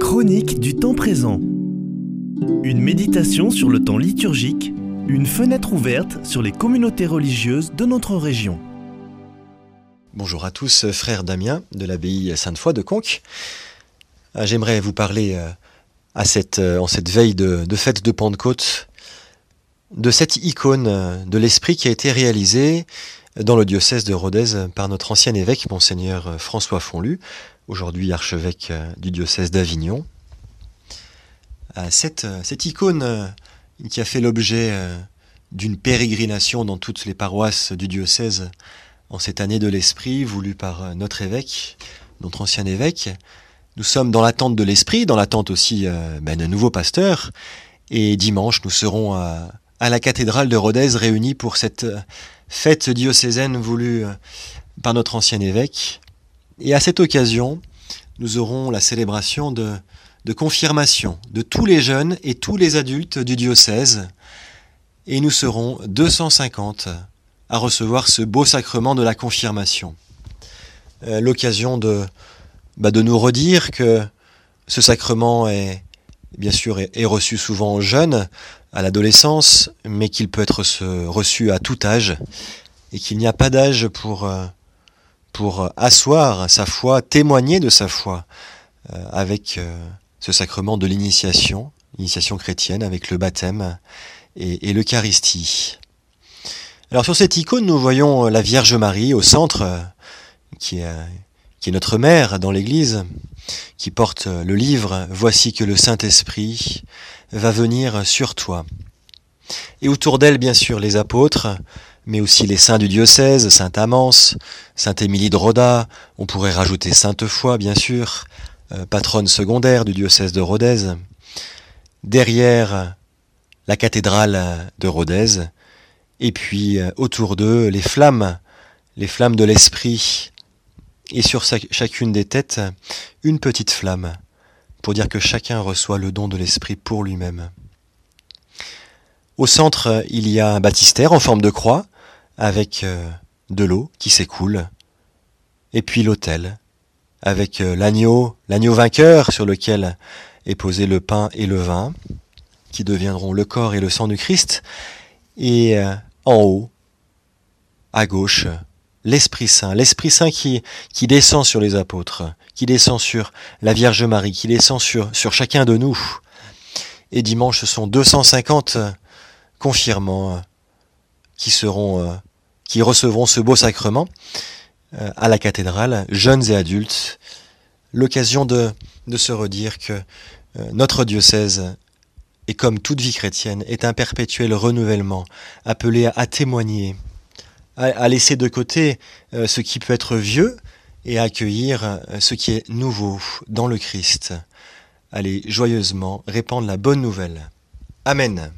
Chronique du temps présent. Une méditation sur le temps liturgique, une fenêtre ouverte sur les communautés religieuses de notre région. Bonjour à tous, frère Damien de l'abbaye Sainte-Foy de Conques. Euh, j'aimerais vous parler euh, euh, en cette veille de, de fête de Pentecôte de cette icône de l'Esprit qui a été réalisée dans le diocèse de Rodez par notre ancien évêque, monseigneur François Fonlu, aujourd'hui archevêque du diocèse d'Avignon. Cette, cette, icône qui a fait l'objet d'une pérégrination dans toutes les paroisses du diocèse en cette année de l'Esprit voulue par notre évêque, notre ancien évêque, nous sommes dans l'attente de l'Esprit, dans l'attente aussi euh, ben, d'un nouveau pasteur, et dimanche nous serons à la cathédrale de Rodez réunis pour cette fête diocésaine voulue par notre ancien évêque. Et à cette occasion, nous aurons la célébration de, confirmation de tous les jeunes et tous les adultes du diocèse. Et nous serons 250 à recevoir ce beau sacrement de la confirmation. Euh, L'occasion de, bah, de nous redire que ce sacrement est bien sûr est, reçu souvent jeune, à l'adolescence, mais qu'il peut être reçu à tout âge, et qu'il n'y a pas d'âge pour, euh, pour asseoir sa foi, témoigner de sa foi euh, avec euh, ce sacrement de l'initiation, l'initiation chrétienne, avec le baptême et, l'Eucharistie. Alors sur cette icône, nous voyons la Vierge Marie au centre, qui est, qui est notre mère dans l'Église, qui porte le livre Voici que le Saint-Esprit va venir sur toi. Et autour d'elle, bien sûr, les apôtres, mais aussi les saints du diocèse, Saint Amance, Sainte Émilie de Roda, on pourrait rajouter Sainte Foy, bien sûr, euh, patronne secondaire du diocèse de Rodez. Derrière la cathédrale de Rodez, et puis euh, autour d'eux les flammes, les flammes de l'esprit, et sur chacune des têtes une petite flamme, pour dire que chacun reçoit le don de l'Esprit pour lui-même. Au centre, il y a un baptistère en forme de croix, avec euh, de l'eau qui s'écoule, et puis l'autel, avec euh, l'agneau, l'agneau vainqueur sur lequel est posé le pain et le vin, qui deviendront le corps et le sang du Christ, et euh, en haut, à gauche, l'Esprit Saint, l'Esprit Saint qui, descend sur les apôtres, qui descend sur la Vierge Marie, qui descend sur chacun de nous. Et dimanche, ce sont 250 confirmants qui seront, euh, qui recevront ce beau sacrement euh, à la cathédrale, jeunes et adultes, l'occasion de, se redire que euh, notre diocèse et comme toute vie chrétienne, est un perpétuel renouvellement, appelé à témoigner, à, laisser de côté ce qui peut être vieux et à accueillir ce qui est nouveau dans le Christ. Allez joyeusement répandre la bonne nouvelle. Amen.